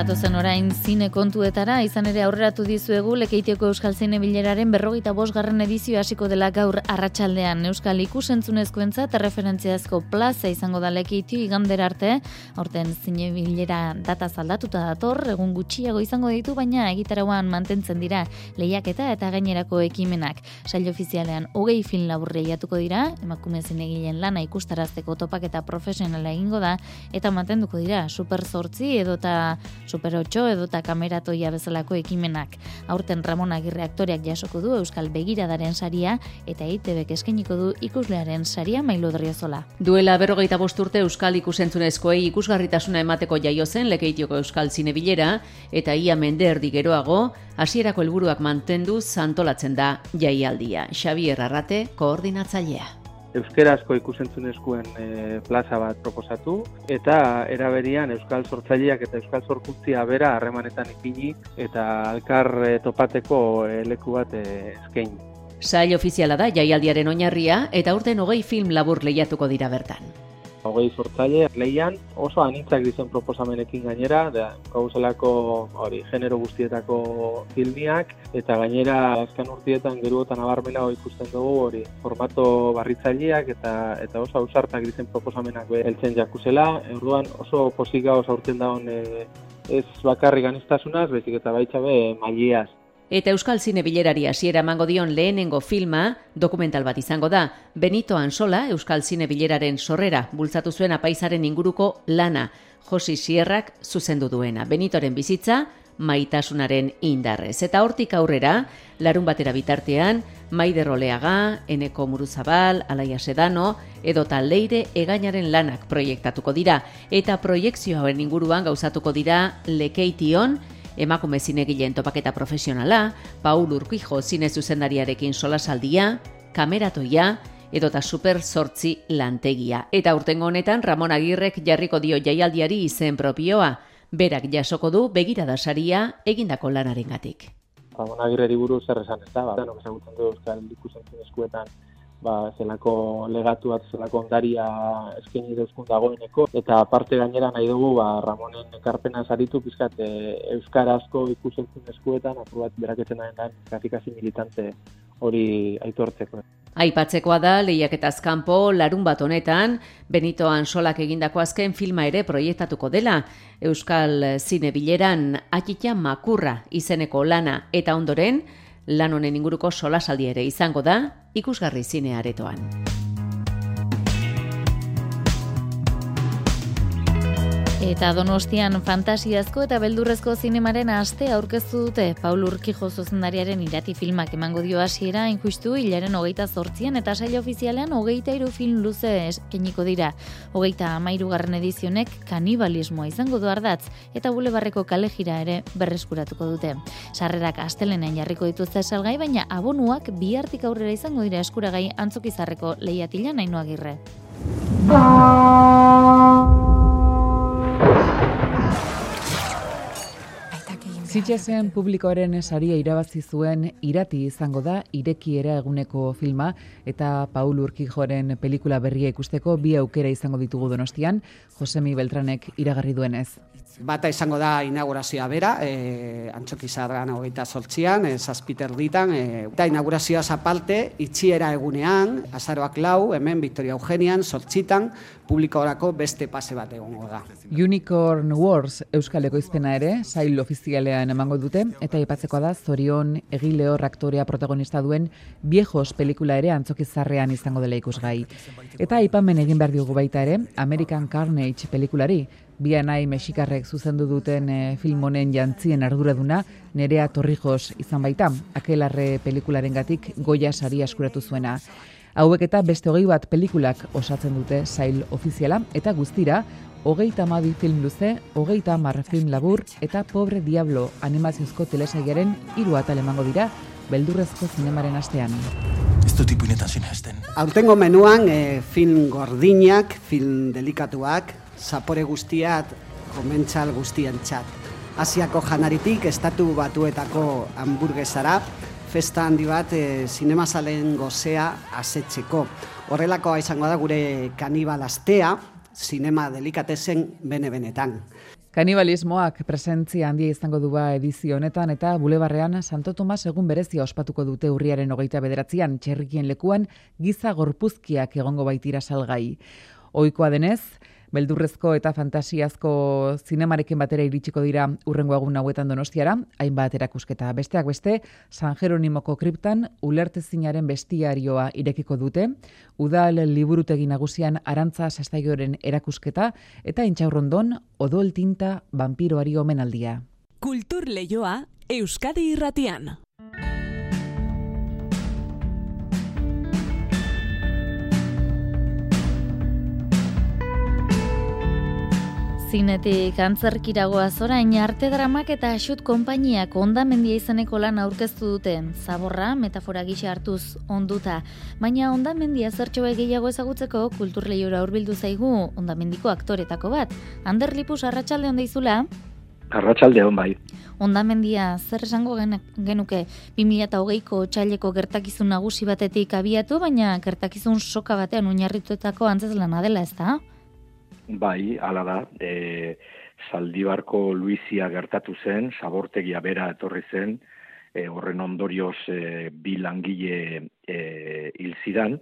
gatozen orain zine kontuetara, izan ere aurreratu dizuegu Lekeitioko Euskal Zine Bileraren berrogeita bosgarren edizio hasiko dela gaur arratsaldean Euskal ikusentzunezkoentza eta referentziazko plaza izango da Lekeitio igandera arte, aurten zine bilera data zaldatuta dator, egun gutxiago izango ditu, baina egitarauan mantentzen dira lehiaketa eta gainerako ekimenak. Sail ofizialean hogei film labur lehiatuko dira, emakume zinegilen lana ikustarazteko topaketa profesionala egingo da, eta mantenduko dira super zortzi edota super 8 edota kameratoia bezalako ekimenak. Aurten Ramon Agirre aktoreak jasoko du Euskal Begiradaren saria eta EITBek eskainiko du ikuslearen saria Mailo Driozola. Duela berrogeita urte Euskal ikusentzunezkoei ikusgarritasuna emateko jaio zen Lekeitioko Euskal Zinebilera eta ia mende erdi geroago hasierako helburuak mantendu zantolatzen da jaialdia. Xavier Arrate, koordinatzailea euskerazko ikusentzunezkoen e, plaza bat proposatu eta eraberian euskal sortzaileak eta euskal sorkuntzia bera harremanetan ipini eta alkar e, topateko e, leku bat e, eskain. Sail ofiziala da jaialdiaren oinarria eta urten hogei film labur lehiatuko dira bertan hogei sortzaile leian oso anitzak dizen proposamenekin gainera, da gauzelako hori genero guztietako filmiak eta gainera azken urtietan geruotan abarmela ikusten dugu hori formato barritzaileak eta eta oso ausartak dizen proposamenak heltzen jakuzela, orduan oso posika oso aurten daun e, ez bakarrik anistazunaz, bezik eta baitxabe mailiaz Eta Euskal Zine Bilerari hasiera emango dion lehenengo filma, dokumental bat izango da, Benito Ansola, Euskal Zine Bileraren sorrera, bultzatu zuen apaizaren inguruko lana, Josi Sierrak zuzendu duena. Benitoren bizitza, maitasunaren indarrez. Eta hortik aurrera, larun batera bitartean, Maide Roleaga, Eneko Muruzabal, Alaia Sedano, edo taldeire egainaren lanak proiektatuko dira. Eta proiektzioaren inguruan gauzatuko dira lekeition, emakume zinegileen topaketa profesionala, Paul Urquijo zine zuzendariarekin solasaldia, kameratoia, edota super sortzi lantegia. Eta urtengo honetan Ramon Agirrek jarriko dio jaialdiari izen propioa, berak jasoko du begirada saria egindako lanarengatik. Ramon Agirreri buruz zer esan ez da, ba, no, ezagutzen du Euskal Ikusentzun eskuetan ba, zelako legatu bat, zelako ondaria eskaini dauzkun dagoeneko, eta parte gainera nahi dugu, ba, Ramonen ekarpena zaritu, pizkat, e, Euskarazko ikusentzun eskuetan, apur bat beraketzen da, grafikazin militante hori aitortzeko. Aipatzekoa da, lehiaketaz kanpo larun bat honetan, Benito Ansolak egindako azken filma ere proiektatuko dela, Euskal Zine Bileran, Atxitia Makurra izeneko lana. Eta ondoren, lan honen inguruko solasaldi ere izango da ikusgarri zine aretoan. Eta donostian fantasiazko eta beldurrezko zinemaren aste aurkeztu dute Paul Urkijo zuzendariaren irati filmak emango dio hasiera injustu hilaren hogeita zortzian eta saio ofizialean hogeita iru film luze eskeniko dira. Hogeita amairu garren edizionek kanibalismoa izango du ardatz eta bulebarreko kalejira ere berreskuratuko dute. Sarrerak astelenen jarriko dituzte salgai, baina abonuak bihartik aurrera izango dira eskuragai antzokizarreko lehiatila nahi agirre. Zitxezen publikoaren saria irabazi zuen irati izango da irekiera eguneko filma eta Paul Urkijoren pelikula berria ikusteko bi aukera izango ditugu donostian, Josemi Beltranek iragarri duenez. Bata izango da inaugurazioa bera, e, antxokizarran hogeita sortzian, e, zazpiter ditan, e, eta inaugurazioa zapalte, itxiera egunean, azaroak lau, hemen Victoria Eugenian, sortzitan, publikorako beste pase bat egongo da. Unicorn Wars Euskaleko izpena ere, sail ofizialean emango dute, eta ipatzekoa da, zorion egileo aktorea protagonista duen viejos pelikula ere antzokizarrean izango dela ikusgai. Eta ipamen egin behar diogu baita ere, American Carnage pelikulari, bianai mexikarrek zuzendu duten e, film honen jantzien arduraduna nerea torrijos izan baita, akelarre pelikularen gatik goia sari askuratu zuena. Hauek eta beste hogei bat pelikulak osatzen dute zail ofiziala eta guztira, hogeita amabi film luze, hogeita amar film labur eta pobre diablo animaziozko telesaigaren hiru atal emango dira, beldurrezko zinemaren astean. Ez du tipu inetan zinezten. Aurtengo menuan e, film gordinak, film delikatuak, zapore guztiat, komentzal guztien txat. Asiako janaritik, estatu batuetako hamburguesara, festa handi bat e, zinemazalen gozea asetzeko. Horrelakoa izango da gure kanibal astea, zinema delikatezen bene-benetan. Kanibalismoak presentzia handia izango du ba edizio honetan eta bulebarrean Santo Tomas egun berezia ospatuko dute urriaren hogeita bederatzean txerrikien lekuan giza gorpuzkiak egongo baitira salgai. Ohikoa denez, beldurrezko eta fantasiazko zinemarekin batera iritsiko dira urrengo egun hauetan donostiara, hainbat erakusketa besteak beste, San Jeronimoko kriptan ulertezinaren bestiarioa irekiko dute, udal liburutegi nagusian arantza sastaioren erakusketa, eta intxaurrondon odol tinta vampiroari omenaldia. Kultur lehioa Euskadi irratian. Zinetik antzerkiragoa zorain arte dramak eta xut konpainiak ondamendia izaneko lan aurkeztu duten. Zaborra, metafora gisa hartuz onduta. Baina ondamendia zertxo gehiago ezagutzeko kulturleiora urbildu zaigu ondamendiko aktoretako bat. Ander Lipus arratsalde hon izula? Arratxalde hon bai. Ondamendia zer esango genuke 2008ko txaileko gertakizun nagusi batetik abiatu, baina gertakizun soka batean oinarrituetako antzeslana dela ez da? Bai, ala da, e, Zaldibarko Luizia gertatu zen, sabortegia bera etorri zen, e, horren ondorioz e, bi langile e, hil zidan,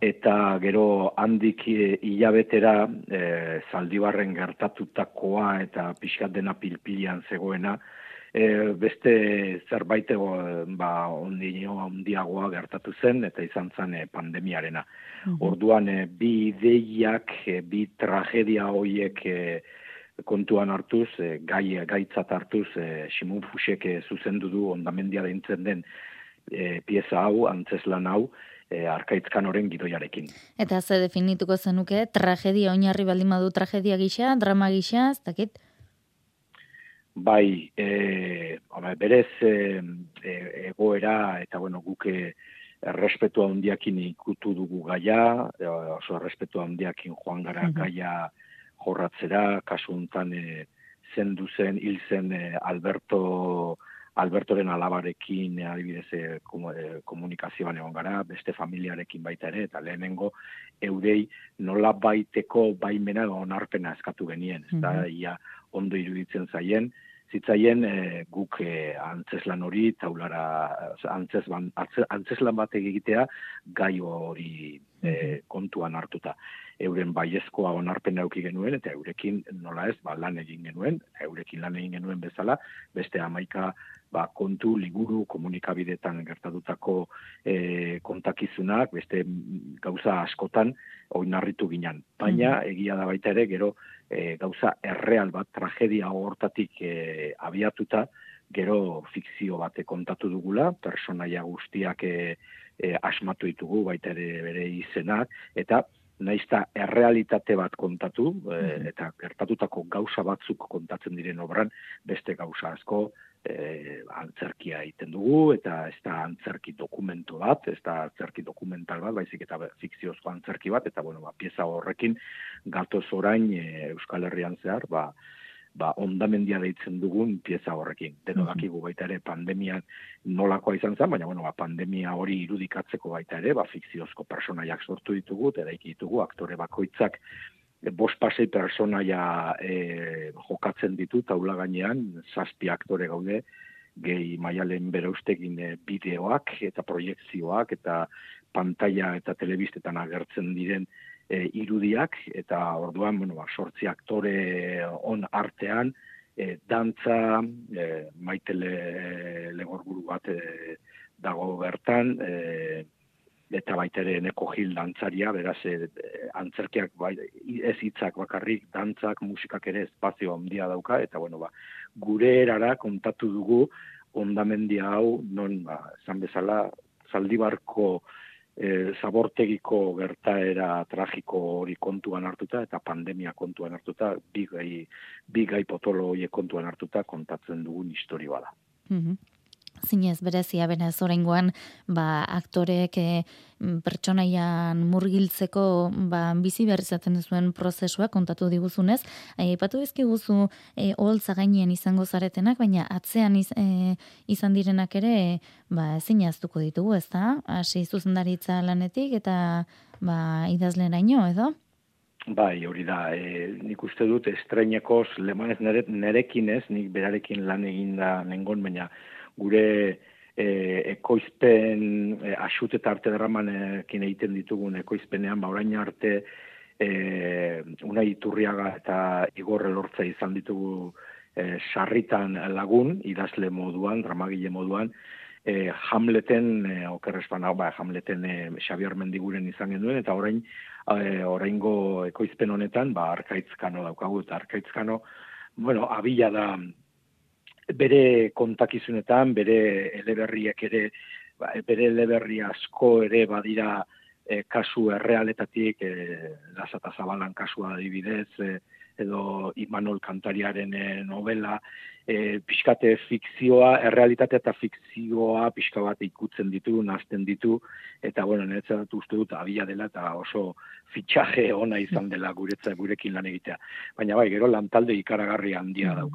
eta gero handik e, hilabetera e, Zaldibarren gertatutakoa eta pixkat dena pilpilian zegoena, e, beste zerbait ba, ondino handiagoa gertatu zen, eta izan zen e, pandemiarena. Mhm. Orduan, e, bi ideiak, e, bi tragedia hoiek e, kontuan hartuz, e, gai, gaitzat hartuz, e, Simon Fusek e, zuzendu du ondamendia deintzen den e, pieza hau, antzeslan hau, e, arkaitzkan oren gidoiarekin. Eta ze definituko zenuke, tragedia oinarri baldin badu tragedia gisa, drama gisa, ez dakit? Bai, e, ome, berez e, egoera eta bueno, guke errespetua handiakin ikutu dugu gaia, e, oso errespetua handiakin joan gara gaia jorratzera, kasu hontan e, zendu zen, hil zen e, Alberto Albertoren alabarekin adibidez e, komunikazioan egon gara, beste familiarekin baita ere, eta lehenengo eurei nola baiteko baimena onarpena eskatu genien, ez da, ia ondo iruditzen zaien, zitzaien e, guk e, antzeslan hori taulara antzeslan, antzeslan bat egitea gai hori e, kontuan hartuta. Euren baiezkoa onarpen auki genuen, eta eurekin nola ez, ba, lan egin genuen, eurekin lan egin genuen bezala, beste amaika ba, kontu, liburu, komunikabidetan gertatutako e, kontakizunak, beste gauza askotan oinarritu ginen. Baina, egia da baita ere, gero, e, gauza erreal bat, tragedia hortatik e, abiatuta, gero fikzio bate kontatu dugula, personaia guztiak e, e, asmatu ditugu, baita ere bere izenak, eta naizta errealitate bat kontatu, e, eta gertatutako gauza batzuk kontatzen diren obran, beste gauza asko, e, antzerkia egiten dugu, eta ez da antzerki dokumento bat, ez da antzerki dokumental bat, baizik eta fikziozko antzerki bat, eta bueno, ba, pieza horrekin gatoz orain e, Euskal Herrian zehar, ba, ba, ondamendia deitzen dugun pieza horrekin. Deno dakigu baita ere pandemian nolakoa izan zen, baina bueno, ba, pandemia hori irudikatzeko baita ere, ba, fikziozko personaiak sortu ditugu, eta ditugu aktore bakoitzak bost pasei personaia e, jokatzen ditu taula gainean, zazpi aktore gaude, gehi maialen bere ustegin e, bideoak eta proiektzioak eta pantalla eta telebistetan agertzen diren e, irudiak, eta orduan, bueno, ba, sortzi aktore on artean, e, dantza, e, maitele legorburu bat e, dago bertan, e, eta baita ere neko gil dantzaria, beraz, e, antzerkiak bai, ez hitzak bakarrik, dantzak, musikak ere espazio handia dauka, eta bueno, ba, gure erara kontatu dugu ondamendia hau, non, ba, zan bezala, zaldibarko e, zabortegiko gertaera tragiko hori kontuan hartuta, eta pandemia kontuan hartuta, bigai, bigai potolo hori kontuan hartuta kontatzen dugun historioa da. Mm zinez berezia bena zorengoan ba aktorek e, pertsonaian murgiltzeko ba bizi behar izaten zuen prozesua kontatu diguzunez. Aipatu dizkiguzu e, oholtza gainean izango zaretenak baina atzean e, izan direnak ere ba ezinaztuko ditugu ezta? Hasi zuzendaritza lanetik eta ba idazleraino edo? Bai, hori da, e, nik uste dut estreinekoz lemanez nere, nerekin ez, nik berarekin lan egin da nengon, baina gure e, ekoizpen e, asut eta arte derramanekin egiten ditugun ekoizpenean, ba, orain arte e, una iturriaga eta igorre lortza izan ditugu e, sarritan lagun, idazle moduan, dramagile moduan, e, Hamleten, e, okerrezpan hau, ba, Hamleten e, Xabier Mendiguren izan genuen, eta orain, e, oraingo ekoizpen honetan, ba, arkaitzkano daukagu, eta arkaitzkano, bueno, abila da, bere kontakizunetan, bere eleberriak ere, ba, bere eleberri asko ere badira e, kasu errealetatik, e, lasata zabalan kasua adibidez, e, edo Imanol Kantariaren e, novela, e, pixkate fikzioa, errealitate eta fikzioa pixka bat ikutzen ditu, nazten ditu, eta bueno, niretzat uste dut abia dela eta oso fitxaje ona izan dela guretza gurekin lan egitea. Baina bai, gero lantalde ikaragarri handia mm.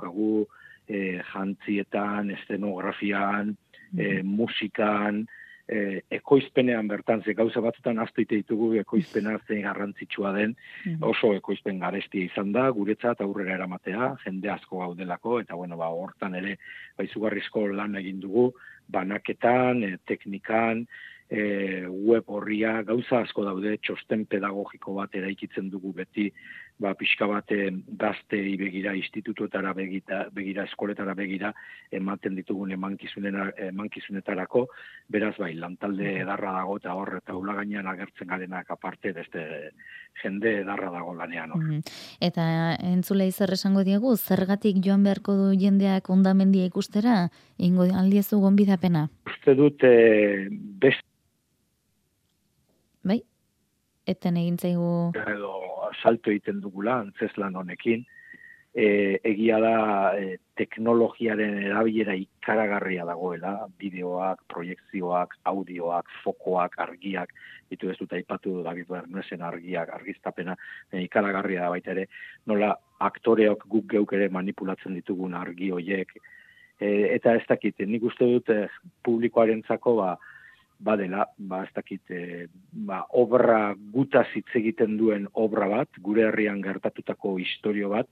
E, jantzietan, estenografian, e, musikan, e, ekoizpenean bertan, ze gauza batzutan aztuite ditugu ekoizpena zein garrantzitsua den, mm. oso ekoizpen garestia izan da, guretzat aurrera eramatea, jende asko gaudelako, eta bueno, ba, hortan ere, baizugarrizko lan egin dugu, banaketan, e, teknikan, e, web horria, gauza asko daude, txosten pedagogiko bat eraikitzen dugu beti, ba, pixka bat gazte begira, institutuetara begira, begira, eskoletara begira, ematen ditugun emankizunetarako, beraz bai, lantalde edarra dago eta hor, eta ula gainean agertzen garenak aparte, beste jende edarra dago lanean hor. Eta entzulei zer esango diegu, zergatik joan beharko du jendeak ondamendia ikustera, ingo aldiezu gonbidapena? Uste dut, e, beste Bai, eten egin zaigu... Edo salto egiten dugula, antzeslan honekin, e, egia da e, teknologiaren erabilera ikaragarria dagoela, bideoak, proiektzioak, audioak, fokoak, argiak, ditu ez dut aipatu David Bernesen argiak, argiztapena, e, ikaragarria da baita ere, nola aktoreok guk geuk ere manipulatzen ditugun argi hoiek, e, eta ez dakit, nik uste dut e, publikoaren zako, ba, badela, ba, ez dakit, e, ba, obra guta hitz egiten duen obra bat, gure herrian gertatutako historio bat,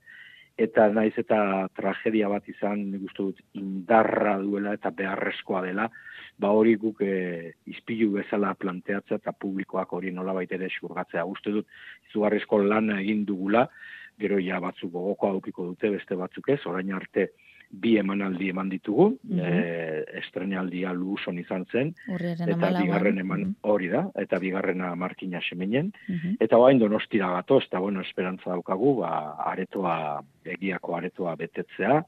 eta naiz eta tragedia bat izan, nik dut, indarra duela eta beharrezkoa dela, ba hori guk e, izpilu bezala planteatzea eta publikoak hori nola ere xurgatzea. Uste dut, izugarrizko lan egin dugula, gero ja batzuk gogoko aukiko dute beste batzuk ez, orain arte, bi emanaldi eman ditugu, mm -hmm. estrenaldia luzon izan zen, eta bigarren eman mhm. hori da, eta bigarrena markina seminen, mm eta bain donostira gato, eta bueno, esperantza daukagu, ba, aretoa, egiako aretoa betetzea,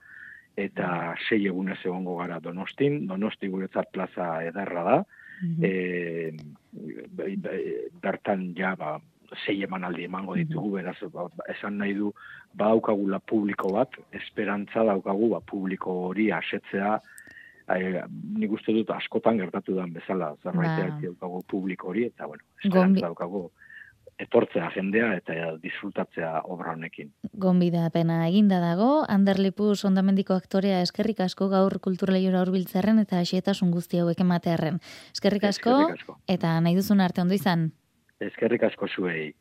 eta sei egunez egongo gara donostin, donosti guretzat plaza edarra da, mm bertan ja, ba, sei emanaldi emango ditugu, beraz, ba, esan nahi du, ba daukagula publiko bat, esperantza daukagu, ba, publiko hori asetzea, Ai, nik uste dut askotan gertatu den bezala, zerbaitea ba. daukagu publiko hori, eta bueno, esperantza daukagu etortzea jendea eta disfrutatzea obra honekin. Gonbida pena eginda dago, Anderlipu sondamendiko aktorea eskerrik asko gaur kulturleiora hurbiltzarren eta xetasun guzti hauek ematearren. Eskerrik asko, eskerrik asko, eta nahi duzun arte ondo izan. Ezkerrik asko zuei.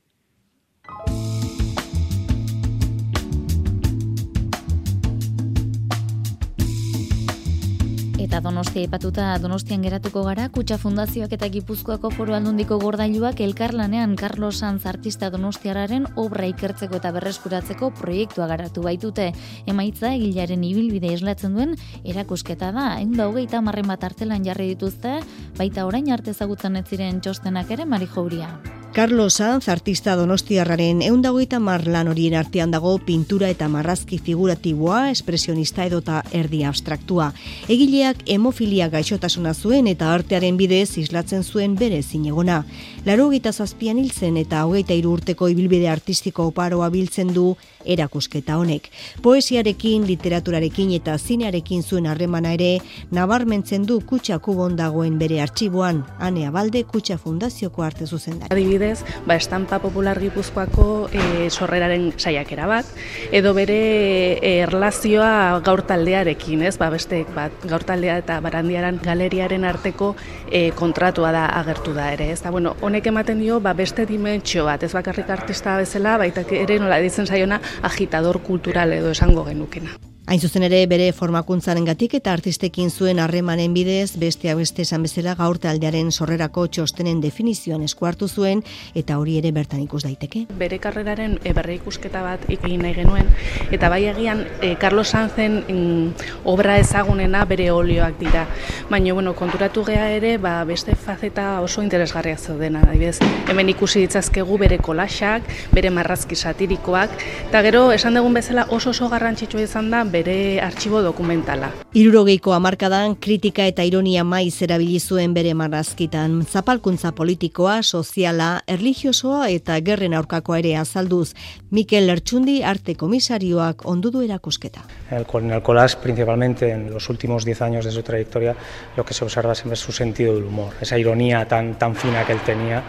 Eta Donostia ipatuta Donostian geratuko gara, Kutsa Fundazioak eta Gipuzkoako Foro Aldundiko gordailuak elkarlanean Carlos Sanz artista Donostiararen obra ikertzeko eta berreskuratzeko proiektua garatu baitute. Emaitza egilaren ibilbide islatzen duen erakusketa da. Enda hogeita marren bat artelan jarri dituzte, baita orain arte zagutzen ez ziren txostenak ere Mari Jauria. Carlos Sanz, artista donostiarraren eundagoita marlan horien artean dago pintura eta marrazki figuratiboa, espresionista edota erdi abstraktua. Egileak hemofilia gaixotasuna zuen eta artearen bidez islatzen zuen bere zinegona. Laro gita zazpian hiltzen eta hogeita urteko ibilbide artistiko oparoa biltzen du erakusketa honek. Poesiarekin, literaturarekin eta zinearekin zuen harremana ere, nabarmentzen du kutsa kubon dagoen bere artxiboan, anea balde kutsa fundazioko arte zuzen adibidez, ba, estampa popular gipuzkoako e, sorreraren saiakera bat, edo bere e, erlazioa gaur taldearekin, ez? Ba, beste, ba, gaur taldea eta barandiaran galeriaren arteko e, kontratua da agertu da ere, ez? Da, bueno, honek ematen dio ba, beste dimentsio bat, ez bakarrik artista bezala, baita ere nola ditzen zaiona agitador kultural edo esango genukena. Hain zuzen ere bere formakuntzaren gatik eta artistekin zuen harremanen bidez, beste beste esan bezala gaur taldearen sorrerako txostenen definizioan eskuartu zuen eta hori ere bertan ikus daiteke. Bere karreraren e, berre ikusketa bat egin nahi genuen eta bai egian e, Carlos Sanzen mm, obra ezagunena bere olioak dira. Baina bueno, konturatu gea ere ba, beste fazeta oso interesgarriak zaudena. Daibez, hemen ikusi ditzazkegu bere kolaxak, bere marrazki satirikoak eta gero esan dugun bezala oso oso garrantzitsua izan da bere artxibo dokumentala. Irurogeiko amarkadan kritika eta ironia maiz erabili zuen bere marrazkitan, zapalkuntza politikoa, soziala, erlijiosoa eta gerren aurkakoa ere azalduz, Mikel Lertxundi arte komisarioak ondudu erakusketa. Con el collage, principalmente en los últimos 10 años de su trayectoria, lo que se observa siempre es su sentido del humor, esa ironía tan, tan fina que él tenía.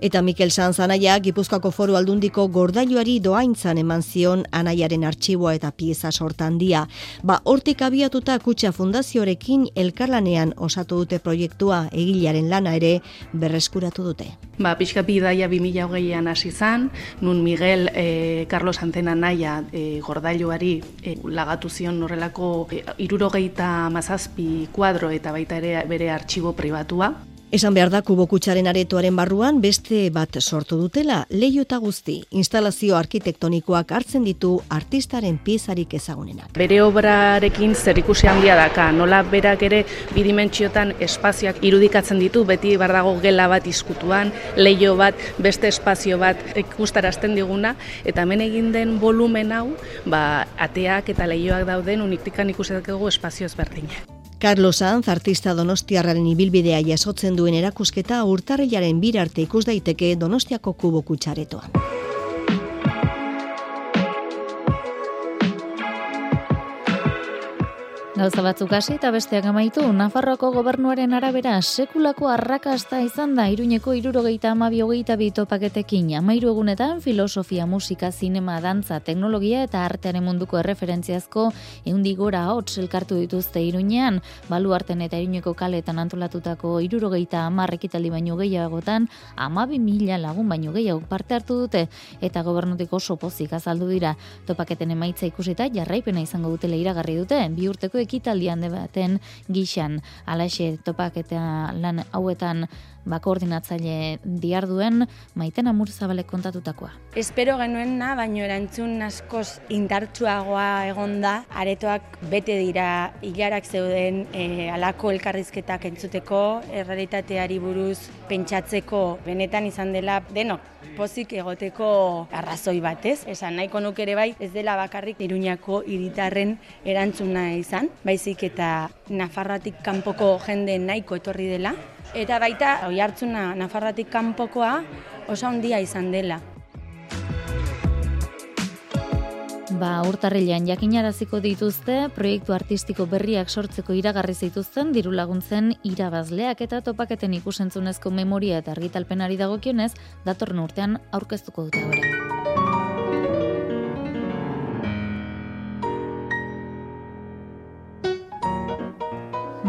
Eta Mikel Sanz anaia Gipuzkoako foru aldundiko gordailuari doaintzan eman zion anaiaren artxiboa eta pieza sortan dia. Ba, hortik abiatuta kutsa fundaziorekin elkarlanean osatu dute proiektua egilearen lana ere berreskuratu dute. Ba, pixka bidaia 2008an hasi zan, nun Miguel e, Carlos Antena naia e, gordailuari e, lagatu zion horrelako e, irurogeita mazazpi kuadro eta baita ere bere artxibo pribatua. Esan behar da kubokutxaren aretoaren barruan beste bat sortu dutela, leio eta guzti, instalazio arkitektonikoak hartzen ditu artistaren piezarik ezagunenak. Bere obrarekin zer ikusi handia daka, nola berak ere bidimentsiotan espazioak irudikatzen ditu, beti bardago gela bat izkutuan, leio bat, beste espazio bat ikustarazten diguna, eta hemen egin den volumen hau, ba, ateak eta leioak dauden uniktikan ikusi dakigu espazio ezberdinak. Carlos Sanz, artista donostiarraren ibilbidea jasotzen duen erakusketa urtarrilaren birarte ikus daiteke donostiako kubo kutsaretoan. Gauza batzuk hasi eta besteak amaitu, Nafarroako gobernuaren arabera sekulako arrakasta izan da iruñeko irurogeita amabi hogeita bitopaketekin. Amairu egunetan filosofia, musika, zinema, dantza, teknologia eta artearen munduko erreferentziazko eundigora hotz elkartu dituzte iruñean, balu arten eta iruñeko kaletan antolatutako irurogeita amarrekitaldi baino gehiagotan, amabi mila lagun baino gehiago parte hartu dute eta gobernutik oso pozik azaldu dira. Topaketen emaitza ikusita jarraipena izango dutela iragarri dute, bi urteko ekitaldian debaten gixan. Alaxe topak eta lan hauetan ba, koordinatzaile diarduen maiten amur zabale kontatutakoa. Espero genuen na, baino erantzun askoz indartsuagoa egonda, aretoak bete dira hilarak zeuden e, alako elkarrizketak entzuteko, errealitateari buruz pentsatzeko benetan izan dela denok pozik egoteko arrazoi batez. Esan nahiko nuke ere bai ez dela bakarrik Iruñako hiritarren erantzuna izan, baizik eta Nafarratik kanpoko jende nahiko etorri dela eta baita oi hartzuna Nafarratik kanpokoa oso handia izan dela. Ba, urtarrilean jakinaraziko dituzte, proiektu artistiko berriak sortzeko iragarri zituzten diru laguntzen irabazleak eta topaketen ikusentzunezko memoria eta argitalpenari dagokionez, datorren urtean aurkeztuko dute gara.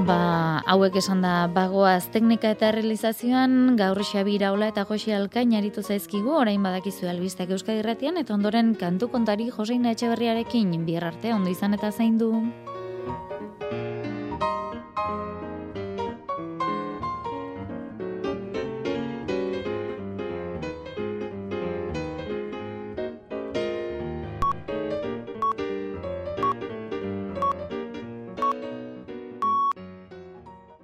Ba, hauek esan da bagoaz teknika eta realizazioan gaur Xabi Iraola eta Jose Alkain aritu zaizkigu orain badakizu albistak Euskadi Irratian eta ondoren kantu kontari Joseina Etxeberriarekin bihar arte ondo izan eta zaindu. du.